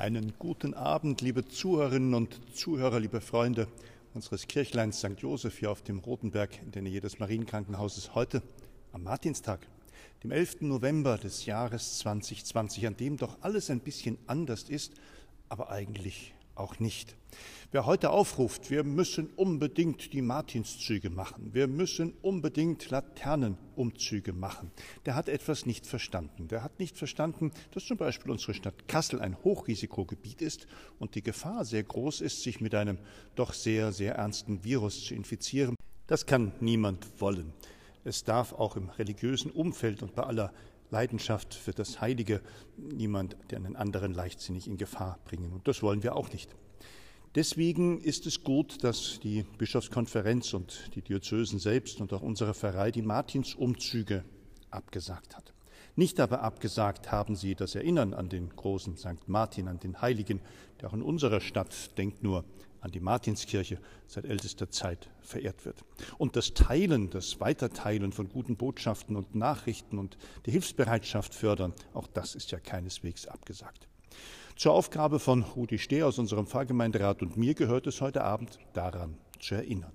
Einen guten Abend, liebe Zuhörerinnen und Zuhörer, liebe Freunde unseres Kirchleins St. Joseph hier auf dem Rotenberg in der Nähe des Marienkrankenhauses heute am Martinstag, dem 11. November des Jahres 2020, an dem doch alles ein bisschen anders ist, aber eigentlich auch nicht. Wer heute aufruft, wir müssen unbedingt die Martinszüge machen, wir müssen unbedingt Laternenumzüge machen, der hat etwas nicht verstanden. Der hat nicht verstanden, dass zum Beispiel unsere Stadt Kassel ein Hochrisikogebiet ist und die Gefahr sehr groß ist, sich mit einem doch sehr, sehr ernsten Virus zu infizieren. Das kann niemand wollen. Es darf auch im religiösen Umfeld und bei aller Leidenschaft für das Heilige niemand der einen anderen leichtsinnig in Gefahr bringen. Und das wollen wir auch nicht. Deswegen ist es gut, dass die Bischofskonferenz und die Diözesen selbst und auch unsere Pfarrei die Martinsumzüge abgesagt hat. Nicht aber abgesagt haben sie das Erinnern an den großen St. Martin, an den Heiligen, der auch in unserer Stadt, denkt nur an die Martinskirche, seit ältester Zeit verehrt wird. Und das Teilen, das Weiterteilen von guten Botschaften und Nachrichten und die Hilfsbereitschaft fördern, auch das ist ja keineswegs abgesagt. Zur Aufgabe von Rudi Stehr aus unserem Pfarrgemeinderat und mir gehört es heute Abend, daran zu erinnern.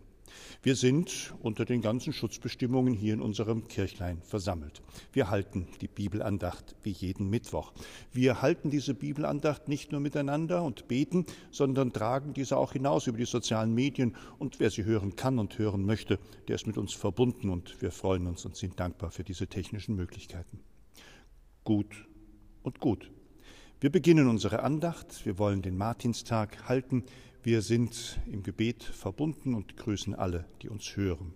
Wir sind unter den ganzen Schutzbestimmungen hier in unserem Kirchlein versammelt. Wir halten die Bibelandacht wie jeden Mittwoch. Wir halten diese Bibelandacht nicht nur miteinander und beten, sondern tragen diese auch hinaus über die sozialen Medien. Und wer sie hören kann und hören möchte, der ist mit uns verbunden und wir freuen uns und sind dankbar für diese technischen Möglichkeiten. Gut und gut. Wir beginnen unsere Andacht. Wir wollen den Martinstag halten. Wir sind im Gebet verbunden und grüßen alle, die uns hören.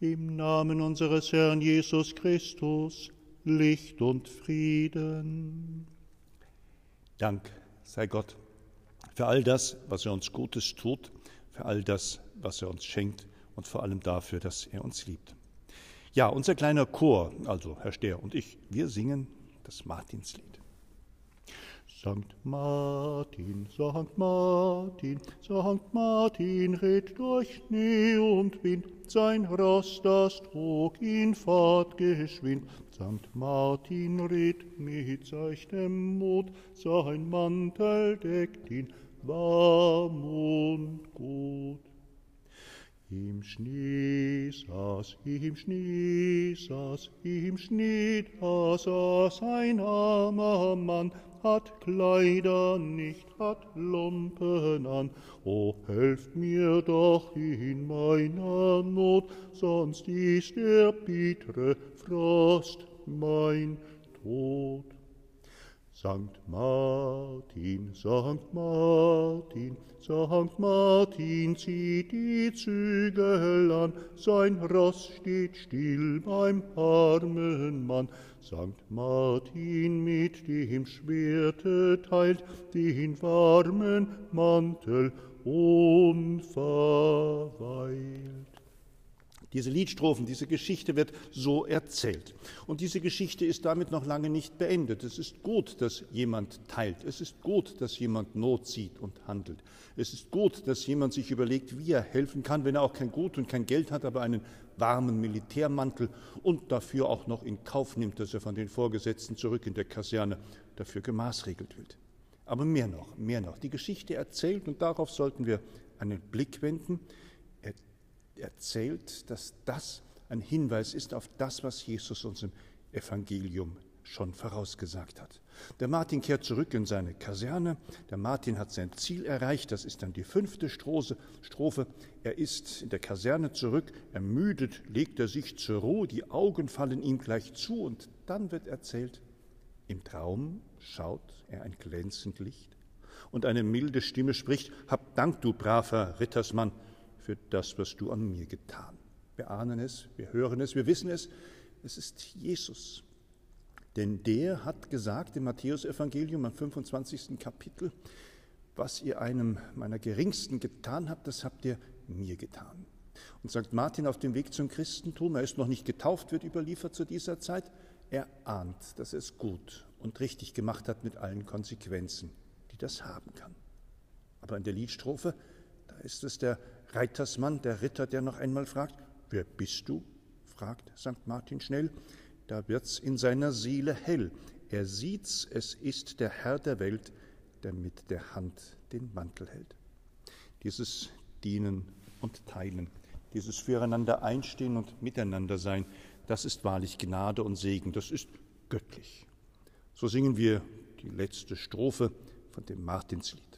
Im Namen unseres Herrn Jesus Christus, Licht und Frieden. Dank sei Gott für all das, was er uns Gutes tut, für all das, was er uns schenkt und vor allem dafür, dass er uns liebt. Ja, unser kleiner Chor, also Herr Stehr und ich, wir singen das Martinslied. Sankt Martin, Sankt Martin, Sankt Martin ritt durch Schnee und Wind, sein Ross, das trug ihn fahrtgeschwind. Sankt Martin ritt mit seichtem Mut, sein Mantel deckt ihn warm und gut. Im Schnee saß, im Schnee saß, im Schnee da saß ein armer Mann, hat Kleider nicht, hat Lumpen an. O helft mir doch in meiner Not, sonst ist der bittere Frost mein Tod. Sankt Martin, Sankt Martin, Sankt Martin zieht die Zügel an, sein Ross steht still beim armen Mann. Sankt Martin mit dem Schwerte teilt den warmen Mantel unverweilt. Diese Liedstrophen, diese Geschichte wird so erzählt. Und diese Geschichte ist damit noch lange nicht beendet. Es ist gut, dass jemand teilt. Es ist gut, dass jemand Not sieht und handelt. Es ist gut, dass jemand sich überlegt, wie er helfen kann, wenn er auch kein Gut und kein Geld hat, aber einen warmen Militärmantel und dafür auch noch in Kauf nimmt, dass er von den Vorgesetzten zurück in der Kaserne dafür gemaßregelt wird. Aber mehr noch, mehr noch. Die Geschichte erzählt, und darauf sollten wir einen Blick wenden, erzählt, dass das ein Hinweis ist auf das, was Jesus uns im Evangelium schon vorausgesagt hat. Der Martin kehrt zurück in seine Kaserne. Der Martin hat sein Ziel erreicht. Das ist dann die fünfte Strophe. Er ist in der Kaserne zurück. Ermüdet legt er sich zur Ruhe. Die Augen fallen ihm gleich zu. Und dann wird erzählt, im Traum schaut er ein glänzend Licht. Und eine milde Stimme spricht, Hab Dank, du braver Rittersmann, für das, was du an mir getan. Wir ahnen es, wir hören es, wir wissen es. Es ist Jesus. Denn der hat gesagt im Matthäusevangelium am 25. Kapitel, was ihr einem meiner Geringsten getan habt, das habt ihr mir getan. Und St. Martin auf dem Weg zum Christentum, er ist noch nicht getauft, wird überliefert zu dieser Zeit, er ahnt, dass er es gut und richtig gemacht hat mit allen Konsequenzen, die das haben kann. Aber in der Liedstrophe, da ist es der Reitersmann, der Ritter, der noch einmal fragt, wer bist du? fragt St. Martin schnell. Da wird's in seiner Seele hell. Er sieht's, es ist der Herr der Welt, der mit der Hand den Mantel hält. Dieses Dienen und Teilen, dieses Füreinander einstehen und miteinander sein, das ist wahrlich Gnade und Segen, das ist göttlich. So singen wir die letzte Strophe von dem Martinslied.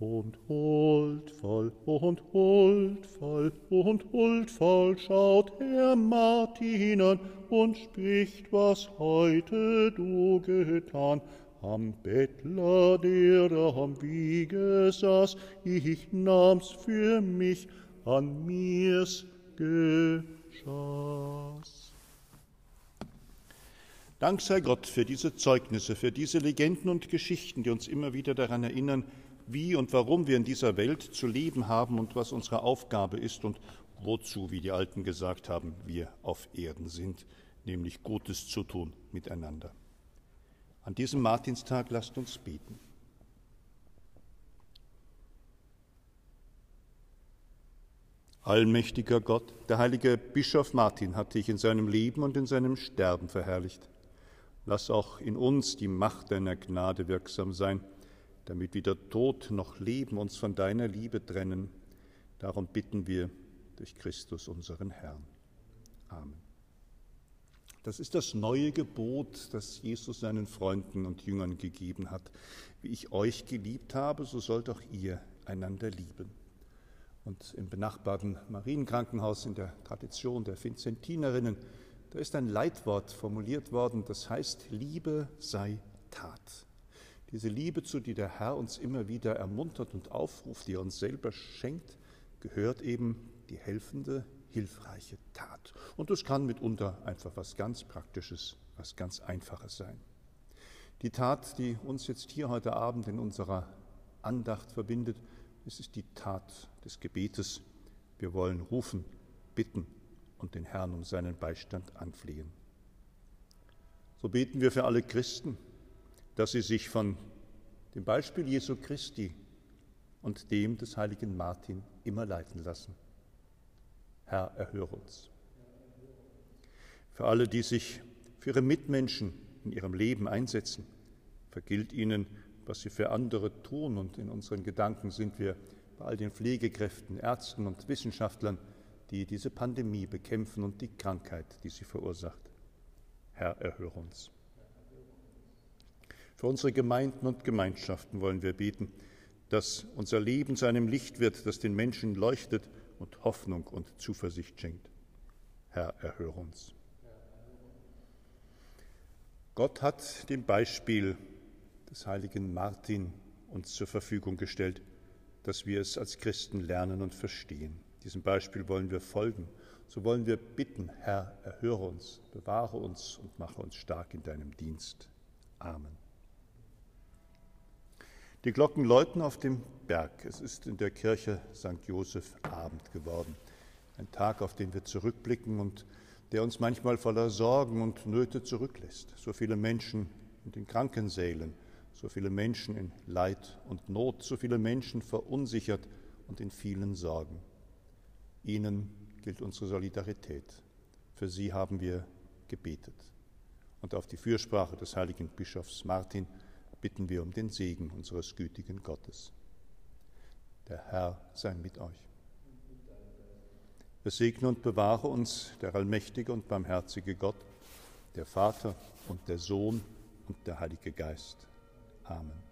Und huldvoll, und huldvoll, und huldvoll schaut Herr Martin an und spricht, was heute du getan. Am Bettler, der am Wiege saß, ich nahm's für mich, an mir's geschaß. Dank sei Gott für diese Zeugnisse, für diese Legenden und Geschichten, die uns immer wieder daran erinnern, wie und warum wir in dieser Welt zu leben haben und was unsere Aufgabe ist und wozu, wie die Alten gesagt haben, wir auf Erden sind, nämlich Gutes zu tun miteinander. An diesem Martinstag lasst uns beten. Allmächtiger Gott, der heilige Bischof Martin hat dich in seinem Leben und in seinem Sterben verherrlicht. Lass auch in uns die Macht deiner Gnade wirksam sein damit weder Tod noch Leben uns von deiner Liebe trennen. Darum bitten wir durch Christus, unseren Herrn. Amen. Das ist das neue Gebot, das Jesus seinen Freunden und Jüngern gegeben hat. Wie ich euch geliebt habe, so sollt auch ihr einander lieben. Und im benachbarten Marienkrankenhaus in der Tradition der Vinzentinerinnen, da ist ein Leitwort formuliert worden, das heißt, Liebe sei Tat. Diese Liebe, zu die der Herr uns immer wieder ermuntert und aufruft, die er uns selber schenkt, gehört eben die helfende, hilfreiche Tat. Und das kann mitunter einfach was ganz Praktisches, was ganz Einfaches sein. Die Tat, die uns jetzt hier heute Abend in unserer Andacht verbindet, es ist die Tat des Gebetes. Wir wollen rufen, bitten und den Herrn um seinen Beistand anflehen. So beten wir für alle Christen, dass sie sich von dem Beispiel Jesu Christi und dem des heiligen Martin immer leiten lassen. Herr, erhöre uns. Für alle, die sich für ihre Mitmenschen in ihrem Leben einsetzen, vergilt ihnen, was sie für andere tun. Und in unseren Gedanken sind wir bei all den Pflegekräften, Ärzten und Wissenschaftlern, die diese Pandemie bekämpfen und die Krankheit, die sie verursacht. Herr, erhöre uns. Für unsere Gemeinden und Gemeinschaften wollen wir beten, dass unser Leben zu einem Licht wird, das den Menschen leuchtet und Hoffnung und Zuversicht schenkt. Herr, erhöre uns. Gott hat dem Beispiel des heiligen Martin uns zur Verfügung gestellt, dass wir es als Christen lernen und verstehen. Diesem Beispiel wollen wir folgen. So wollen wir bitten, Herr, erhöre uns, bewahre uns und mache uns stark in deinem Dienst. Amen. Die Glocken läuten auf dem Berg. Es ist in der Kirche St. Joseph Abend geworden. Ein Tag, auf den wir zurückblicken und der uns manchmal voller Sorgen und Nöte zurücklässt. So viele Menschen in den Krankensälen, so viele Menschen in Leid und Not, so viele Menschen verunsichert und in vielen Sorgen. Ihnen gilt unsere Solidarität. Für sie haben wir gebetet. Und auf die Fürsprache des heiligen Bischofs Martin bitten wir um den Segen unseres gütigen Gottes. Der Herr sei mit euch. Es segne und bewahre uns der allmächtige und barmherzige Gott, der Vater und der Sohn und der Heilige Geist. Amen.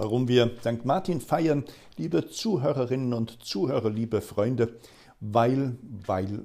Warum wir St. Martin feiern, liebe Zuhörerinnen und Zuhörer, liebe Freunde, weil, weil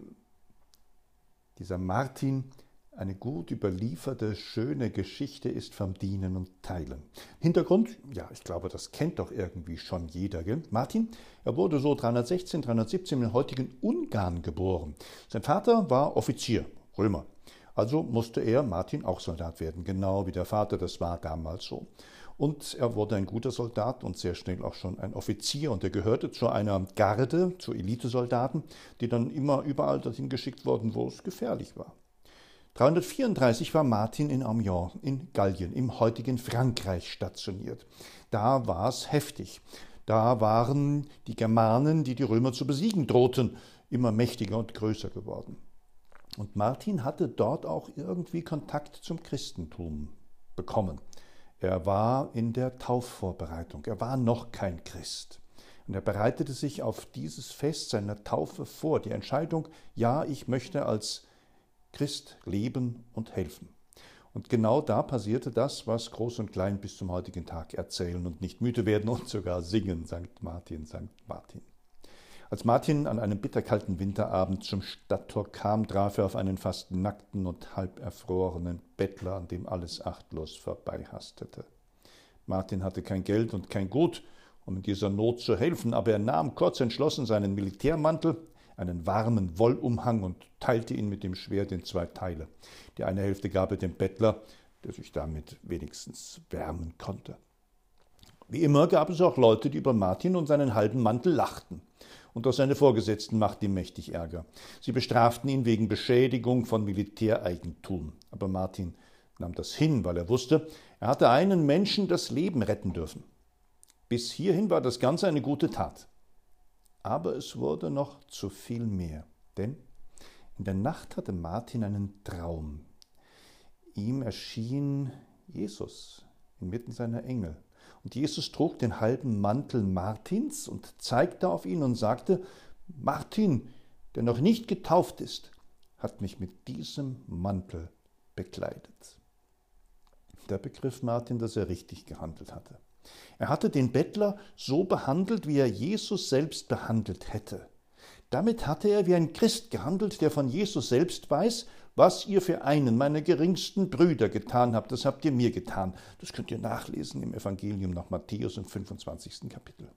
dieser Martin eine gut überlieferte, schöne Geschichte ist vom Dienen und Teilen. Hintergrund, ja, ich glaube, das kennt doch irgendwie schon jeder. Gell? Martin, er wurde so 316, 317 im heutigen Ungarn geboren. Sein Vater war Offizier, Römer. Also musste er, Martin, auch Soldat werden, genau wie der Vater, das war damals so. Und er wurde ein guter Soldat und sehr schnell auch schon ein Offizier. Und er gehörte zu einer Garde, zu Elitesoldaten, die dann immer überall dorthin geschickt wurden, wo es gefährlich war. 334 war Martin in Amiens in Gallien, im heutigen Frankreich stationiert. Da war es heftig. Da waren die Germanen, die die Römer zu besiegen drohten, immer mächtiger und größer geworden. Und Martin hatte dort auch irgendwie Kontakt zum Christentum bekommen. Er war in der Taufvorbereitung, er war noch kein Christ. Und er bereitete sich auf dieses Fest seiner Taufe vor, die Entscheidung, ja, ich möchte als Christ leben und helfen. Und genau da passierte das, was Groß und Klein bis zum heutigen Tag erzählen und nicht müde werden und sogar singen, St. Martin, St. Martin. Als Martin an einem bitterkalten Winterabend zum Stadttor kam, traf er auf einen fast nackten und halb erfrorenen Bettler, an dem alles achtlos vorbeihastete. Martin hatte kein Geld und kein Gut, um in dieser Not zu helfen, aber er nahm kurz entschlossen seinen Militärmantel, einen warmen Wollumhang und teilte ihn mit dem Schwert in zwei Teile. Die eine Hälfte gab er dem Bettler, der sich damit wenigstens wärmen konnte. Wie immer gab es auch Leute, die über Martin und seinen halben Mantel lachten. Und auch seine Vorgesetzten machten ihm mächtig Ärger. Sie bestraften ihn wegen Beschädigung von Militäreigentum. Aber Martin nahm das hin, weil er wusste, er hatte einen Menschen das Leben retten dürfen. Bis hierhin war das Ganze eine gute Tat. Aber es wurde noch zu viel mehr, denn in der Nacht hatte Martin einen Traum. Ihm erschien Jesus inmitten seiner Engel. Und Jesus trug den halben Mantel Martins und zeigte auf ihn und sagte, Martin, der noch nicht getauft ist, hat mich mit diesem Mantel bekleidet. Da begriff Martin, dass er richtig gehandelt hatte. Er hatte den Bettler so behandelt, wie er Jesus selbst behandelt hätte. Damit hatte er wie ein Christ gehandelt, der von Jesus selbst weiß, was ihr für einen meiner geringsten Brüder getan habt, das habt ihr mir getan. Das könnt ihr nachlesen im Evangelium nach Matthäus im 25. Kapitel.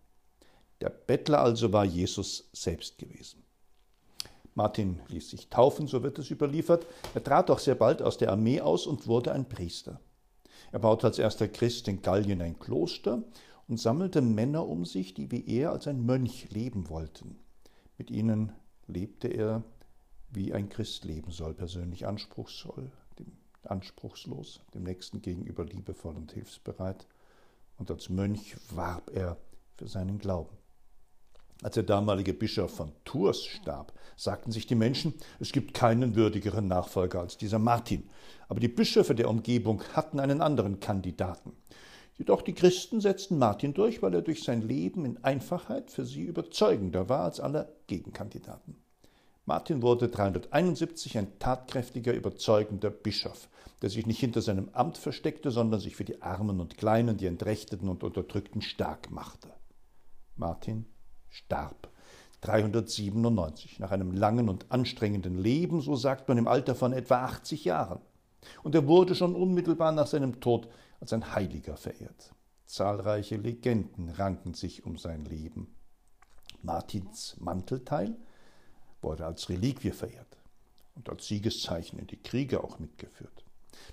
Der Bettler also war Jesus selbst gewesen. Martin ließ sich taufen, so wird es überliefert. Er trat auch sehr bald aus der Armee aus und wurde ein Priester. Er baute als erster Christ in Gallien ein Kloster und sammelte Männer um sich, die wie er als ein Mönch leben wollten. Mit ihnen lebte er, wie ein Christ leben soll, persönlich anspruchsvoll, dem, anspruchslos, dem Nächsten gegenüber liebevoll und hilfsbereit. Und als Mönch warb er für seinen Glauben. Als der damalige Bischof von Tours starb, sagten sich die Menschen, es gibt keinen würdigeren Nachfolger als dieser Martin. Aber die Bischöfe der Umgebung hatten einen anderen Kandidaten. Jedoch die Christen setzten Martin durch, weil er durch sein Leben in Einfachheit für sie überzeugender war als alle Gegenkandidaten. Martin wurde 371 ein tatkräftiger, überzeugender Bischof, der sich nicht hinter seinem Amt versteckte, sondern sich für die Armen und Kleinen, die Entrechteten und Unterdrückten stark machte. Martin starb. 397, nach einem langen und anstrengenden Leben, so sagt man im Alter von etwa 80 Jahren. Und er wurde schon unmittelbar nach seinem Tod als ein Heiliger verehrt. Zahlreiche Legenden ranken sich um sein Leben. Martins Mantelteil wurde als Reliquie verehrt und als Siegeszeichen in die Kriege auch mitgeführt.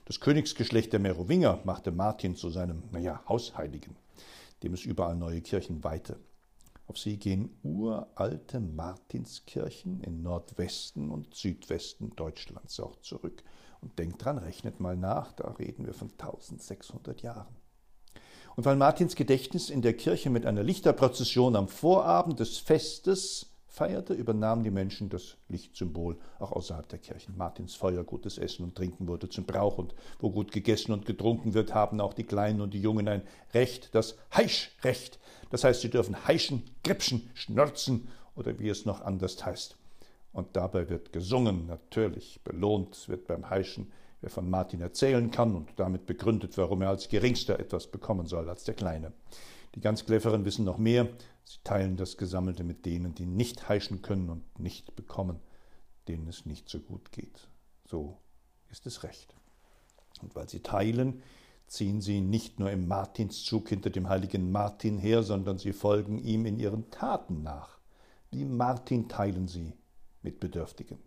Das Königsgeschlecht der Merowinger machte Martin zu seinem, naja, Hausheiligen, dem es überall neue Kirchen weihte. Auf sie gehen uralte Martinskirchen in Nordwesten und Südwesten Deutschlands auch zurück. Und denkt dran, rechnet mal nach, da reden wir von 1600 Jahren. Und weil Martins Gedächtnis in der Kirche mit einer Lichterprozession am Vorabend des Festes feierte, übernahmen die Menschen das Lichtsymbol auch außerhalb der Kirchen. Martins Feuer, gutes Essen und Trinken wurde zum Brauch und wo gut gegessen und getrunken wird, haben auch die Kleinen und die Jungen ein Recht, das Heischrecht. Das heißt, sie dürfen heischen, gripschen, schnörzen oder wie es noch anders heißt. Und dabei wird gesungen, natürlich, belohnt wird beim Heischen, wer von Martin erzählen kann und damit begründet, warum er als Geringster etwas bekommen soll als der Kleine. Die ganz Cleveren wissen noch mehr. Sie teilen das Gesammelte mit denen, die nicht heischen können und nicht bekommen, denen es nicht so gut geht. So ist es recht. Und weil sie teilen, ziehen sie nicht nur im Martinszug hinter dem heiligen Martin her, sondern sie folgen ihm in ihren Taten nach. Wie Martin teilen sie mit Bedürftigen.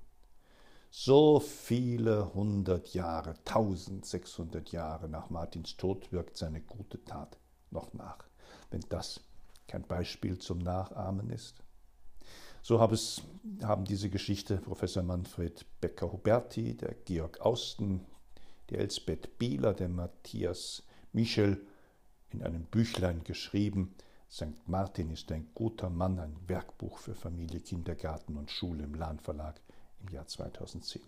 So viele hundert Jahre, 1600 Jahre nach Martins Tod wirkt seine gute Tat noch nach wenn das kein Beispiel zum Nachahmen ist. So es, haben diese Geschichte Professor Manfred Becker-Huberti, der Georg Austen, die Elsbeth Bieler, der Matthias Michel in einem Büchlein geschrieben, St. Martin ist ein guter Mann, ein Werkbuch für Familie, Kindergarten und Schule im Lahn Verlag im Jahr 2010.